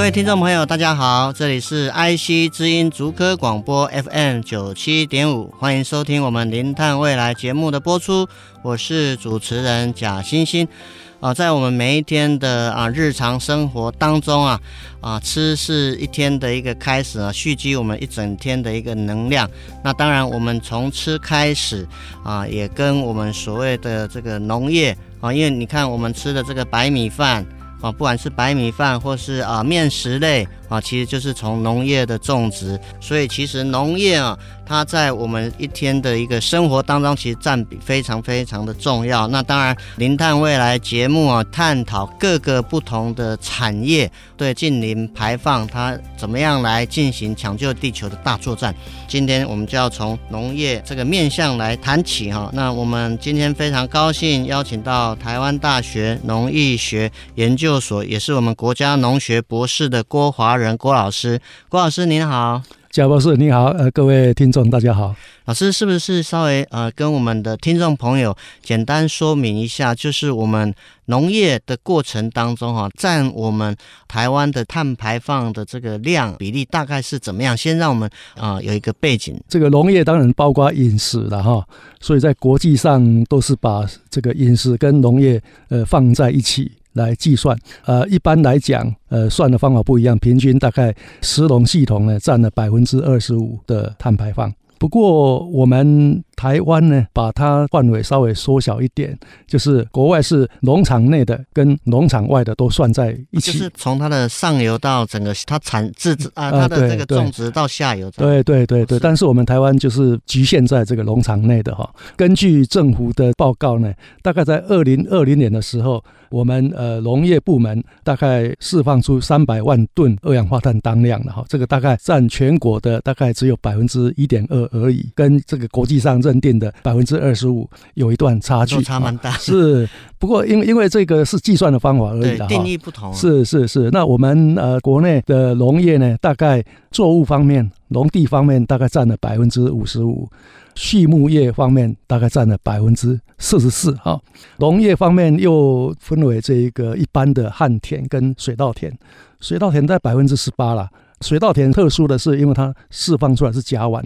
各位听众朋友，大家好，这里是 IC 之音竹科广播 FM 九七点五，欢迎收听我们零碳未来节目的播出，我是主持人贾欣欣。啊，在我们每一天的啊日常生活当中啊，啊吃是一天的一个开始啊，蓄积我们一整天的一个能量。那当然，我们从吃开始啊，也跟我们所谓的这个农业啊，因为你看我们吃的这个白米饭。啊，不管是白米饭或是啊面食类啊，其实就是从农业的种植，所以其实农业啊。它在我们一天的一个生活当中，其实占比非常非常的重要。那当然，零碳未来节目啊，探讨各个不同的产业对近零排放，它怎么样来进行抢救地球的大作战。今天我们就要从农业这个面向来谈起哈。那我们今天非常高兴邀请到台湾大学农艺学研究所，也是我们国家农学博士的郭华仁郭老师。郭老师您好。贾博士，你好，呃，各位听众，大家好。老师是不是稍微呃跟我们的听众朋友简单说明一下，就是我们农业的过程当中哈，占我们台湾的碳排放的这个量比例大概是怎么样？先让我们啊、呃、有一个背景。这个农业当然包括饮食了哈，所以在国际上都是把这个饮食跟农业呃放在一起。来计算，呃，一般来讲，呃，算的方法不一样，平均大概食农系统呢占了百分之二十五的碳排放。不过我们台湾呢，把它范围稍微缩小一点，就是国外是农场内的跟农场外的都算在一起，就是从它的上游到整个它产自啊，它的这个种植到下游。对对对对，但是我们台湾就是局限在这个农场内的哈。根据政府的报告呢，大概在二零二零年的时候，我们呃农业部门大概释放出三百万吨二氧化碳当量的哈，这个大概占全国的大概只有百分之一点二而已，跟这个国际上这认定的百分之二十五有一段差距，差蛮大。是，不过因为因为这个是计算的方法而已的，定义不同。是是是，那我们呃国内的农业呢，大概作物方面，农地方面大概占了百分之五十五，畜牧业方面大概占了百分之四十四。哈，农业方面又分为这一个一般的旱田跟水稻田，水稻田在百分之十八了。水稻田特殊的是，因为它释放出来是甲烷。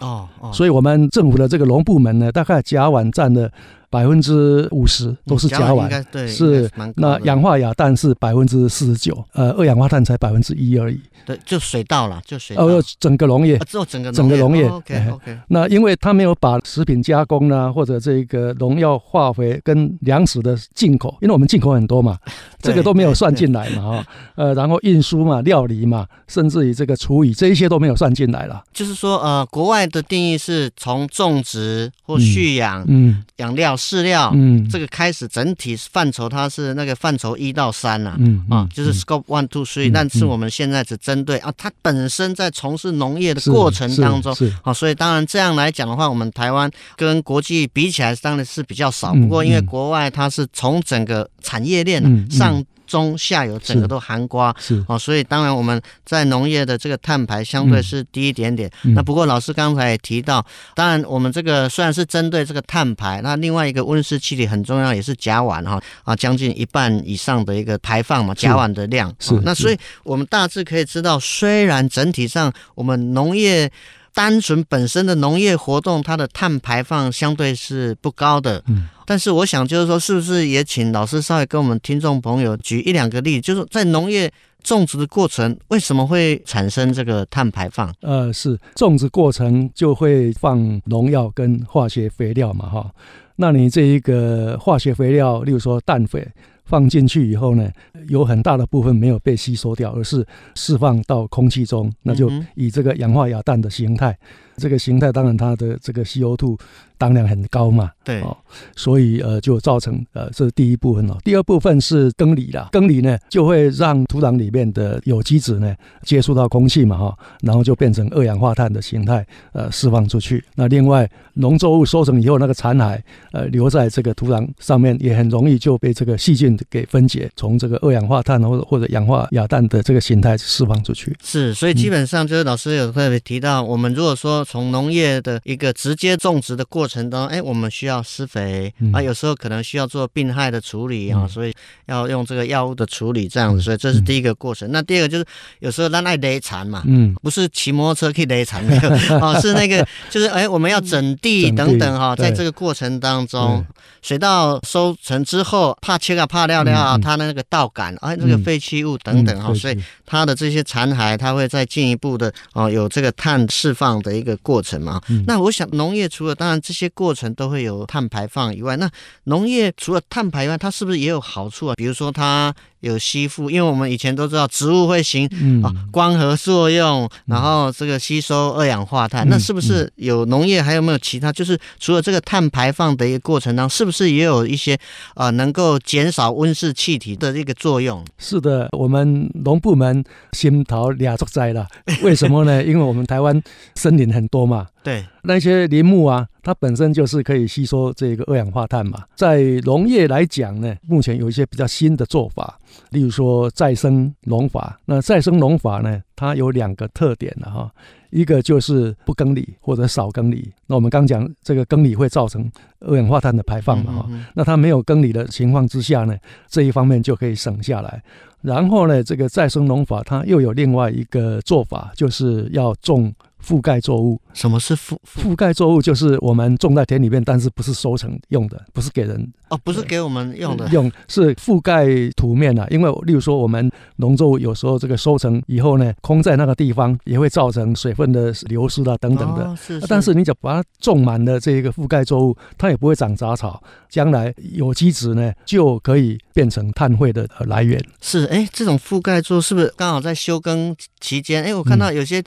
哦哦，所以我们政府的这个农部门呢，大概甲烷占了。百分之五十都是甲烷，嗯、是那氧化亚氮是百分之四十九，呃，二氧化碳才百分之一而已。对，就水稻了，就水稻。呃，整个农业，只有、整个整个农业。哦、OK OK。那因为他没有把食品加工呢，或者这个农药、化肥跟粮食的进口，因为我们进口很多嘛，这个都没有算进来嘛，哈。呃，然后运输嘛、料理嘛，甚至于这个厨余，这一些都没有算进来了。就是说，呃，国外的定义是从种植或蓄养，嗯，养料。饲料，嗯，这个开始整体范畴，它是那个范畴一到三啊，嗯啊，就是 scope one two three，但是我们现在只针对啊，它本身在从事农业的过程当中，好，所以当然这样来讲的话，我们台湾跟国际比起来，当然是比较少。不过因为国外它是从整个产业链上。中下游整个都含瓜，是哦，所以当然我们在农业的这个碳排相对是低一点点。嗯、那不过老师刚才也提到，当然我们这个虽然是针对这个碳排，那另外一个温室气体很重要，也是甲烷哈啊，将近一半以上的一个排放嘛，甲烷的量。是，是那所以我们大致可以知道，虽然整体上我们农业。单纯本身的农业活动，它的碳排放相对是不高的。嗯，但是我想就是说，是不是也请老师稍微跟我们听众朋友举一两个例，就是在农业种植的过程，为什么会产生这个碳排放？呃，是种植过程就会放农药跟化学肥料嘛，哈。那你这一个化学肥料，例如说氮肥。放进去以后呢，有很大的部分没有被吸收掉，而是释放到空气中，那就以这个氧化亚氮的形态。这个形态当然它的这个 CO2 当量很高嘛，对，哦，所以呃就造成呃这是第一部分哦，第二部分是耕犁啦，耕犁呢就会让土壤里面的有机质呢接触到空气嘛哈，然后就变成二氧化碳的形态呃释放出去。那另外农作物收成以后那个残骸呃留在这个土壤上面也很容易就被这个细菌给分解，从这个二氧化碳或者或者氧化亚氮的这个形态释放出去。是，所以基本上就是老师有特别提到，我们如果说从农业的一个直接种植的过程当中，哎，我们需要施肥、嗯、啊，有时候可能需要做病害的处理啊，嗯、所以要用这个药物的处理这样子，所以这是第一个过程。嗯、那第二个就是有时候让爱犁残嘛，嗯，不是骑摩托车可以犁残那个哦，是那个就是哎，我们要整地等等哈，在这个过程当中，水稻收成之后，怕切啊怕料料啊，它的那个稻杆哎，这个废弃物等等哈，所以它的这些残骸，它会再进一步的哦，有这个碳释放。的一个过程嘛，那我想农业除了当然这些过程都会有碳排放以外，那农业除了碳排放，它是不是也有好处啊？比如说它。有吸附，因为我们以前都知道植物会行啊光合作用，然后这个吸收二氧化碳。那是不是有农业还有没有其他？就是除了这个碳排放的一个过程当中，是不是也有一些啊能够减少温室气体的这个作用？是的，我们农部门心头俩作灾了。为什么呢？因为我们台湾森林很多嘛。对，那些林木啊，它本身就是可以吸收这个二氧化碳嘛。在农业来讲呢，目前有一些比较新的做法，例如说再生农法。那再生农法呢，它有两个特点了哈，一个就是不耕犁或者少耕犁。那我们刚讲这个耕犁会造成二氧化碳的排放嘛哈，那它没有耕犁的情况之下呢，这一方面就可以省下来。然后呢，这个再生农法它又有另外一个做法，就是要种。覆盖作物，什么是覆覆盖作物？就是我们种在田里面，但是不是收成用的，不是给人哦，不是给我们用的，呃、用是覆盖土面啊。因为例如说，我们农作物有时候这个收成以后呢，空在那个地方也会造成水分的流失啊等等的。哦、是是、啊。但是你只要把它种满了这一个覆盖作物，它也不会长杂草，将来有机质呢就可以变成碳汇的来源。是，哎，这种覆盖作物是不是刚好在休耕期间？哎，我看到有些。嗯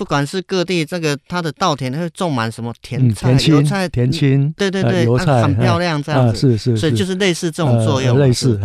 不管是各地这个它的稻田，它会种满什么甜菜、油菜、田青，对对对，油菜很漂亮这样子，是是，所以就是类似这种作用，类似，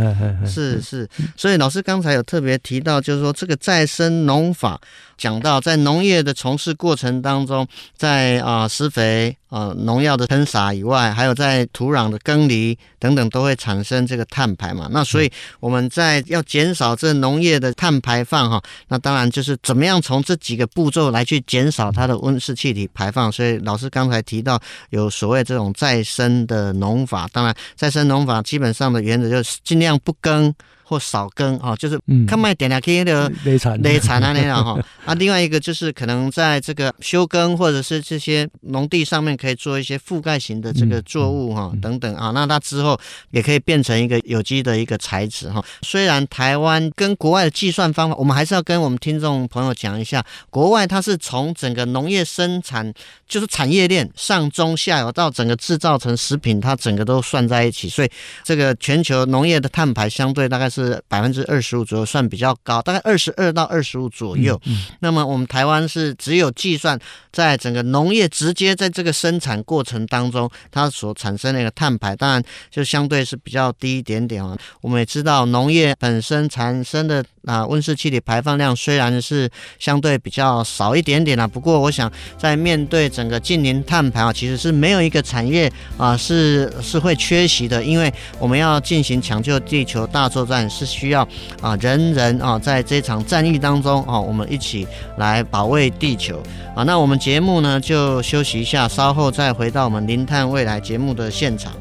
是是。所以老师刚才有特别提到，就是说这个再生农法。讲到在农业的从事过程当中，在啊施肥啊农药的喷洒以外，还有在土壤的耕犁等等，都会产生这个碳排嘛。那所以我们在要减少这农业的碳排放哈，那当然就是怎么样从这几个步骤来去减少它的温室气体排放。所以老师刚才提到有所谓这种再生的农法，当然再生农法基本上的原则就是尽量不耕。或少耕啊，就是看卖点两 K 的累产累产啊那样哈 啊，另外一个就是可能在这个休耕或者是这些农地上面可以做一些覆盖型的这个作物哈等等啊，那它之后也可以变成一个有机的一个材质哈。虽然台湾跟国外的计算方法，我们还是要跟我们听众朋友讲一下，国外它是从整个农业生产就是产业链上中下游到整个制造成食品，它整个都算在一起，所以这个全球农业的碳排相对大概是。百分之二十五左右，算比较高，大概二十二到二十五左右。嗯嗯、那么我们台湾是只有计算在整个农业直接在这个生产过程当中，它所产生的一个碳排，当然就相对是比较低一点点啊。我们也知道农业本身产生的那温室气体排放量虽然是相对比较少一点点啊，不过我想在面对整个净零碳排啊，其实是没有一个产业啊是是会缺席的，因为我们要进行抢救地球大作战。是需要啊，人人啊，在这场战役当中啊，我们一起来保卫地球啊。那我们节目呢，就休息一下，稍后再回到我们《零碳未来》节目的现场。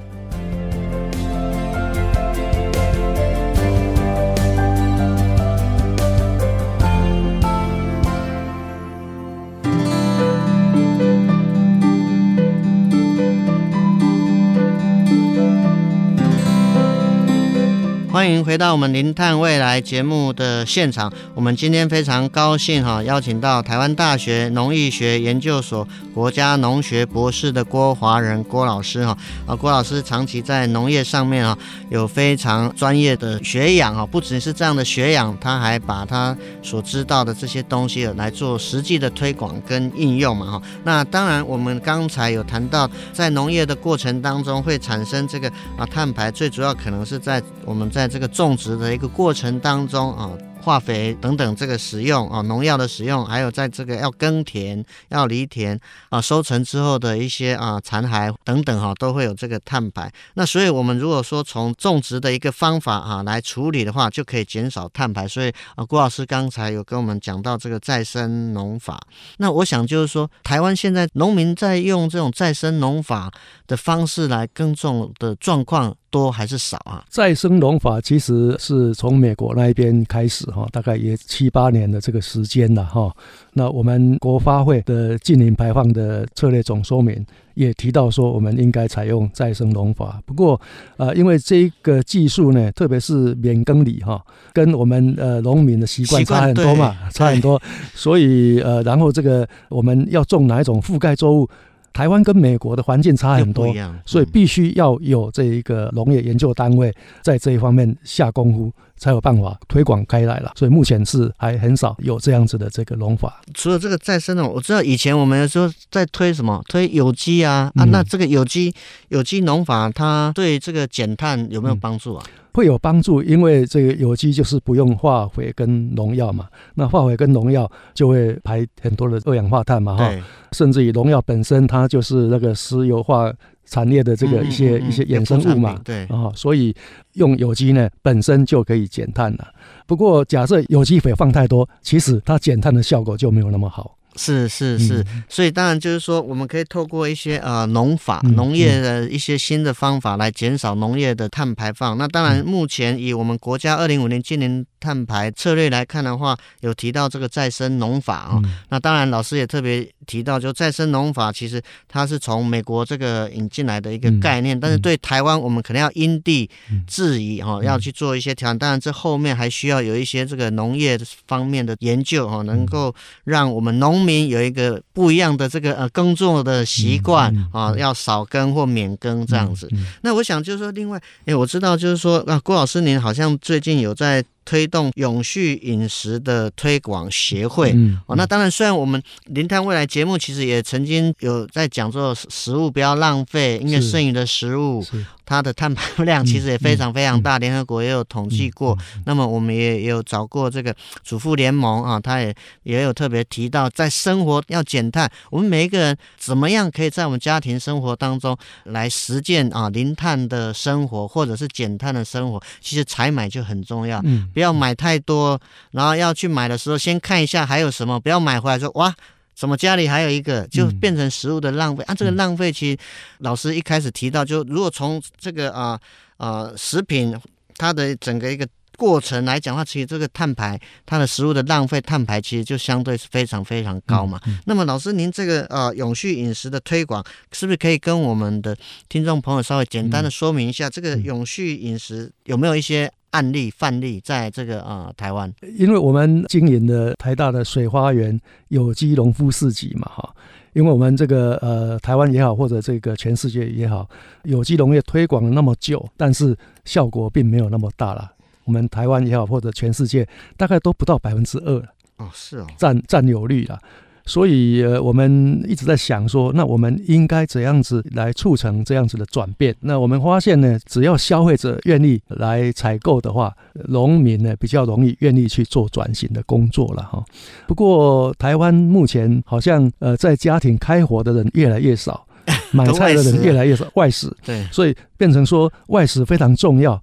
欢迎回到我们《零碳未来》节目的现场。我们今天非常高兴哈，邀请到台湾大学农艺学研究所国家农学博士的郭华仁郭老师哈。啊，郭老师长期在农业上面啊，有非常专业的学养啊，不只是这样的学养，他还把他所知道的这些东西来做实际的推广跟应用嘛哈。那当然，我们刚才有谈到，在农业的过程当中会产生这个啊碳排，最主要可能是在我们。在这个种植的一个过程当中啊。化肥等等，这个使用啊，农药的使用，还有在这个要耕田、要犁田啊，收成之后的一些啊残骸等等哈，都会有这个碳排。那所以，我们如果说从种植的一个方法啊来处理的话，就可以减少碳排。所以啊，郭老师刚才有跟我们讲到这个再生农法。那我想就是说，台湾现在农民在用这种再生农法的方式来耕种的状况多还是少啊？再生农法其实是从美国那一边开始。哈，大概也七八年的这个时间了哈。那我们国发会的近零排放的策略总说明也提到说，我们应该采用再生农法。不过，呃，因为这个技术呢，特别是免耕犁哈，跟我们呃农民的习惯差很多嘛，差很多。所以呃，然后这个我们要种哪一种覆盖作物？台湾跟美国的环境差很多，所以必须要有这一个农业研究单位在这一方面下功夫，才有办法推广开来了。所以目前是还很少有这样子的这个农法。除了这个再生的，我知道以前我们有时候在推什么推有机啊啊，那这个有机有机农法它对这个减碳有没有帮助啊？嗯会有帮助，因为这个有机就是不用化肥跟农药嘛。那化肥跟农药就会排很多的二氧化碳嘛，哈。甚至于农药本身它就是那个石油化产业的这个一些一些衍生物嘛，对啊。所以用有机呢本身就可以减碳了。不过假设有机肥放太多，其实它减碳的效果就没有那么好。是是是，所以当然就是说，我们可以透过一些呃农法、农业的一些新的方法来减少农业的碳排放。那当然，目前以我们国家二零五零净零碳排策略来看的话，有提到这个再生农法啊。那当然，老师也特别提到，就再生农法其实它是从美国这个引进来的一个概念，但是对台湾，我们可能要因地制宜哈，要去做一些调整。当然，这后面还需要有一些这个农业方面的研究哈，能够让我们农民有一个不一样的这个呃耕作的习惯啊，要少耕或免耕这样子。那我想就是说，另外，哎，我知道就是说啊，郭老师您好像最近有在。推动永续饮食的推广协会，嗯，哦，那当然，虽然我们零碳未来节目其实也曾经有在讲做食物不要浪费，因为剩余的食物。它的碳排量其实也非常非常大，联合国也有统计过。那么我们也也有找过这个主妇联盟啊，他也也有特别提到，在生活要减碳，我们每一个人怎么样可以在我们家庭生活当中来实践啊零碳的生活，或者是减碳的生活。其实采买就很重要，不要买太多，然后要去买的时候先看一下还有什么，不要买回来说哇。怎么家里还有一个，就变成食物的浪费、嗯、啊？这个浪费其实老师一开始提到，就如果从这个啊啊食品它的整个一个过程来讲的话，其实这个碳排它的食物的浪费碳排其实就相对是非常非常高嘛。嗯嗯、那么老师您这个呃永续饮食的推广，是不是可以跟我们的听众朋友稍微简单的说明一下，这个永续饮食有没有一些？案例范例在这个啊、呃、台湾，因为我们经营的台大的水花园有机农夫市集嘛哈，因为我们这个呃台湾也好，或者这个全世界也好，有机农业推广了那么久，但是效果并没有那么大了。我们台湾也好，或者全世界大概都不到百分之二哦，是哦，占占有率了。所以，呃，我们一直在想说，那我们应该怎样子来促成这样子的转变？那我们发现呢，只要消费者愿意来采购的话，农民呢比较容易愿意去做转型的工作了哈。不过，台湾目前好像呃，在家庭开火的人越来越少，买菜的人越来越少，外食，对，所以变成说外食非常重要。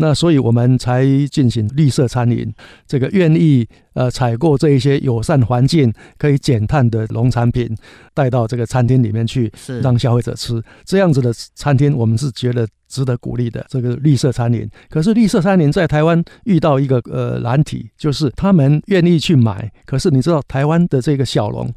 那所以我们才进行绿色餐饮，这个愿意呃采购这一些友善环境、可以减碳的农产品，带到这个餐厅里面去，让消费者吃这样子的餐厅，我们是觉得值得鼓励的。这个绿色餐饮，可是绿色餐饮在台湾遇到一个呃难题，就是他们愿意去买，可是你知道台湾的这个小农。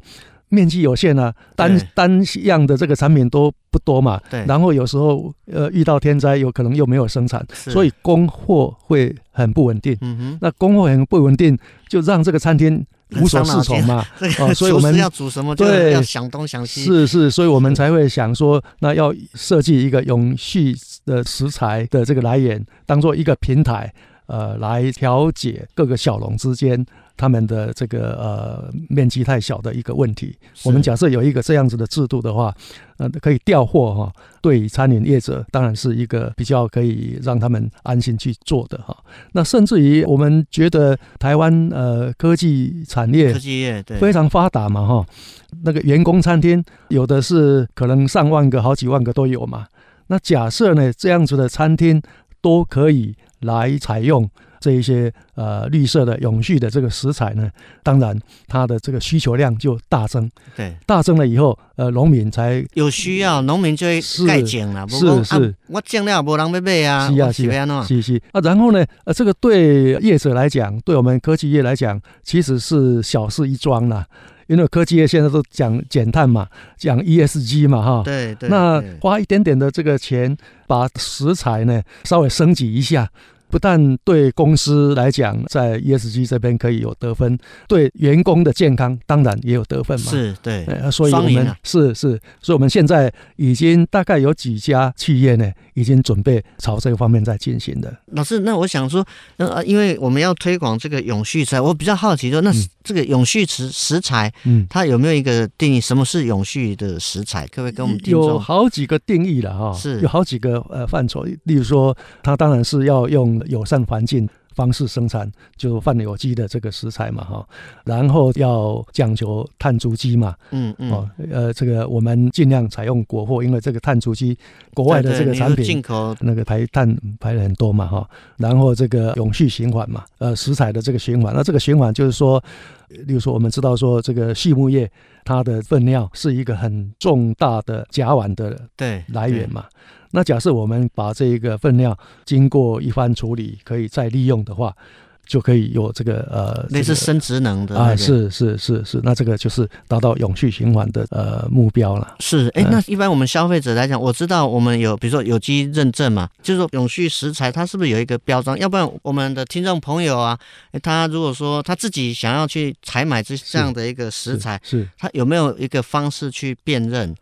面积有限啊，单单样的这个产品都不多嘛。对。然后有时候呃遇到天灾，有可能又没有生产，所以供货会很不稳定。嗯哼。那供货很不稳定，就让这个餐厅无所适从嘛。哦，所以我们要煮什么就要想东想西。是是，所以我们才会想说，那要设计一个永续的食材的这个来源，当做一个平台。呃，来调解各个小农之间他们的这个呃面积太小的一个问题。我们假设有一个这样子的制度的话，呃，可以调货哈，对餐饮业者当然是一个比较可以让他们安心去做的哈。那甚至于我们觉得台湾呃科技产业科技业对非常发达嘛哈，那个员工餐厅有的是可能上万个、好几万个都有嘛。那假设呢这样子的餐厅都可以。来采用这一些呃绿色的永续的这个食材呢，当然它的这个需求量就大增。对，大增了以后，呃，农民才有需要，农民就会盖井了。是是，啊、我种了没人要买啊。是啊是啊，是是啊。然后呢，呃，这个对业者来讲，对我们科技业来讲，其实是小事一桩啦。因为科技业现在都讲减碳嘛，讲 ESG 嘛，哈，对对，那花一点点的这个钱，把食材呢稍微升级一下。不但对公司来讲，在 ESG 这边可以有得分，对员工的健康当然也有得分嘛。是对，所以我们、啊、是是，所以我们现在已经大概有几家企业呢，已经准备朝这个方面在进行的。老师，那我想说，呃，因为我们要推广这个永续材，我比较好奇说，那这个永续食食材，嗯，它有没有一个定义？什么是永续的食材？可不可以跟我们？有好几个定义了哈，是有好几个呃范畴，例如说，它当然是要用。友善环境方式生产，就泛有机的这个食材嘛，哈，然后要讲求碳足迹嘛，嗯嗯，哦，呃，这个我们尽量采用国货，因为这个碳足迹，国外的这个产品进口。那个排碳排了很多嘛，哈，然后这个永续循环嘛，呃，食材的这个循环，那这个循环就是说，例如说我们知道说这个畜牧业它的粪尿是一个很重大的甲烷的对来源嘛。那假设我们把这一个粪尿经过一番处理，可以再利用的话，就可以有这个呃，那是生殖能的啊，是是是是，那这个就是达到永续循环的呃目标了。是，哎，那一般我们消费者来讲，我知道我们有比如说有机认证嘛，就是说永续食材它是不是有一个标章？要不然我们的听众朋友啊，他如果说他自己想要去采买这这样的一个食材，是，他有没有一个方式去辨认？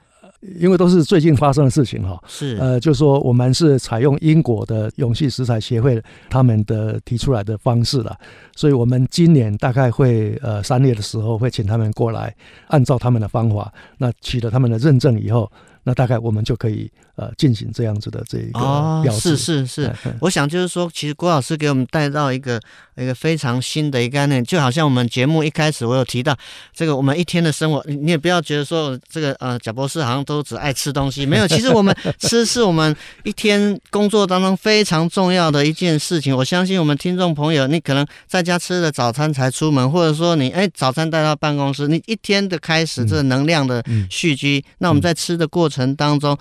因为都是最近发生的事情哈，是呃，就是说我们是采用英国的勇气食材协会他们的提出来的方式了，所以我们今年大概会呃三月的时候会请他们过来，按照他们的方法，那取得他们的认证以后。那大概我们就可以呃进行这样子的这一个表示。哦，是是是，我想就是说，其实郭老师给我们带到一个一个非常新的一个概念，就好像我们节目一开始我有提到这个，我们一天的生活，你也不要觉得说这个呃贾博士好像都只爱吃东西，没有，其实我们吃是我们一天工作当中非常重要的一件事情。我相信我们听众朋友，你可能在家吃了早餐才出门，或者说你哎早餐带到办公室，你一天的开始这个能量的蓄积，那我们在吃的过程。当中，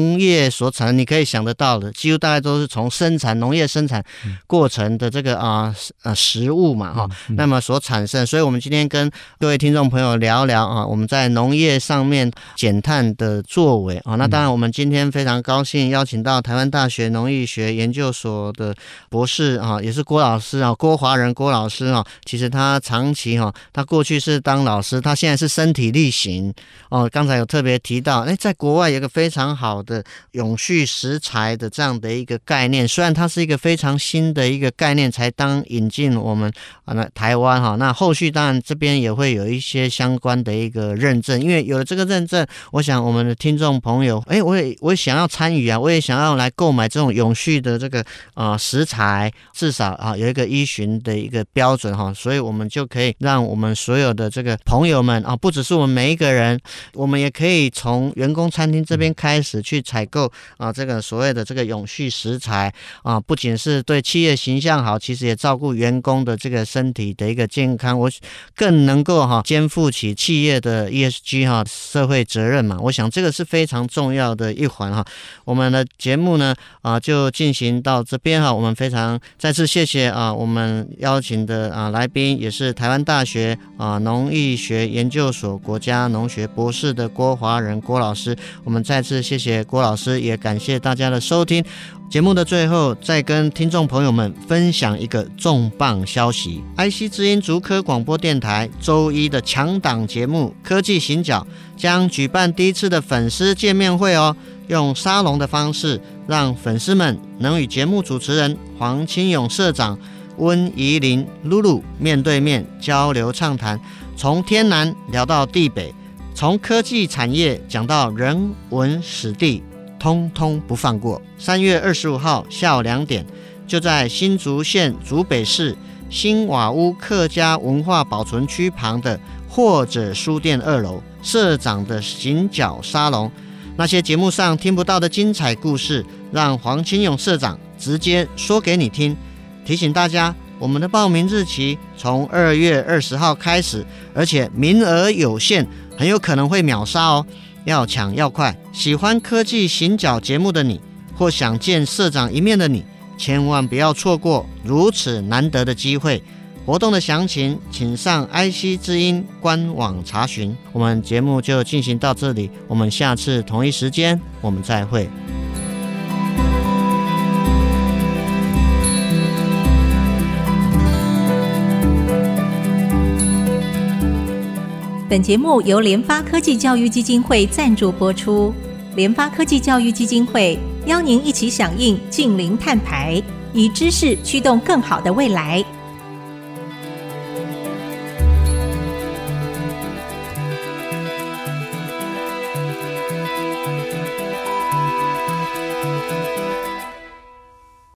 农业所产，你可以想得到的，几乎大概都是从生产农业生产过程的这个啊呃食物嘛哈，那么所产生。所以，我们今天跟各位听众朋友聊聊啊，我们在农业上面减碳的作为啊。那当然，我们今天非常高兴邀请到台湾大学农业学研究所的博士啊，也是郭老师啊，郭华仁郭老师啊。其实他长期哈，他过去是当老师，他现在是身体力行哦。刚才有特别提到，哎，在国外有一个非常好的的永续食材的这样的一个概念，虽然它是一个非常新的一个概念，才当引进我们啊那台湾哈，那后续当然这边也会有一些相关的一个认证，因为有了这个认证，我想我们的听众朋友，哎，我也我也想要参与啊，我也想要来购买这种永续的这个啊食材，至少啊有一个依循的一个标准哈，所以我们就可以让我们所有的这个朋友们啊，不只是我们每一个人，我们也可以从员工。餐厅这边开始去采购啊，这个所谓的这个永续食材啊，不仅是对企业形象好，其实也照顾员工的这个身体的一个健康，我更能够哈肩负起企业的 ESG 哈社会责任嘛，我想这个是非常重要的一环哈。我们的节目呢啊就进行到这边哈，我们非常再次谢谢啊我们邀请的啊来宾，也是台湾大学啊农艺学研究所国家农学博士的郭华仁郭老师，我们再次谢谢郭老师，也感谢大家的收听。节目的最后，再跟听众朋友们分享一个重磅消息：IC 之音竹科广播电台周一的强档节目《科技行脚》将举办第一次的粉丝见面会哦，用沙龙的方式，让粉丝们能与节目主持人黄清勇社长、温怡玲、露露面对面交流畅谈，从天南聊到地北，从科技产业讲到人文史地。通通不放过。三月二十五号下午两点，就在新竹县竹北市新瓦屋客家文化保存区旁的或者书店二楼，社长的行脚沙龙。那些节目上听不到的精彩故事，让黄清勇社长直接说给你听。提醒大家，我们的报名日期从二月二十号开始，而且名额有限，很有可能会秒杀哦。要抢要快！喜欢科技行脚节目的你，或想见社长一面的你，千万不要错过如此难得的机会。活动的详情，请上 IC 之音官网查询。我们节目就进行到这里，我们下次同一时间我们再会。本节目由联发科技教育基金会赞助播出。联发科技教育基金会邀您一起响应近零碳排，以知识驱动更好的未来。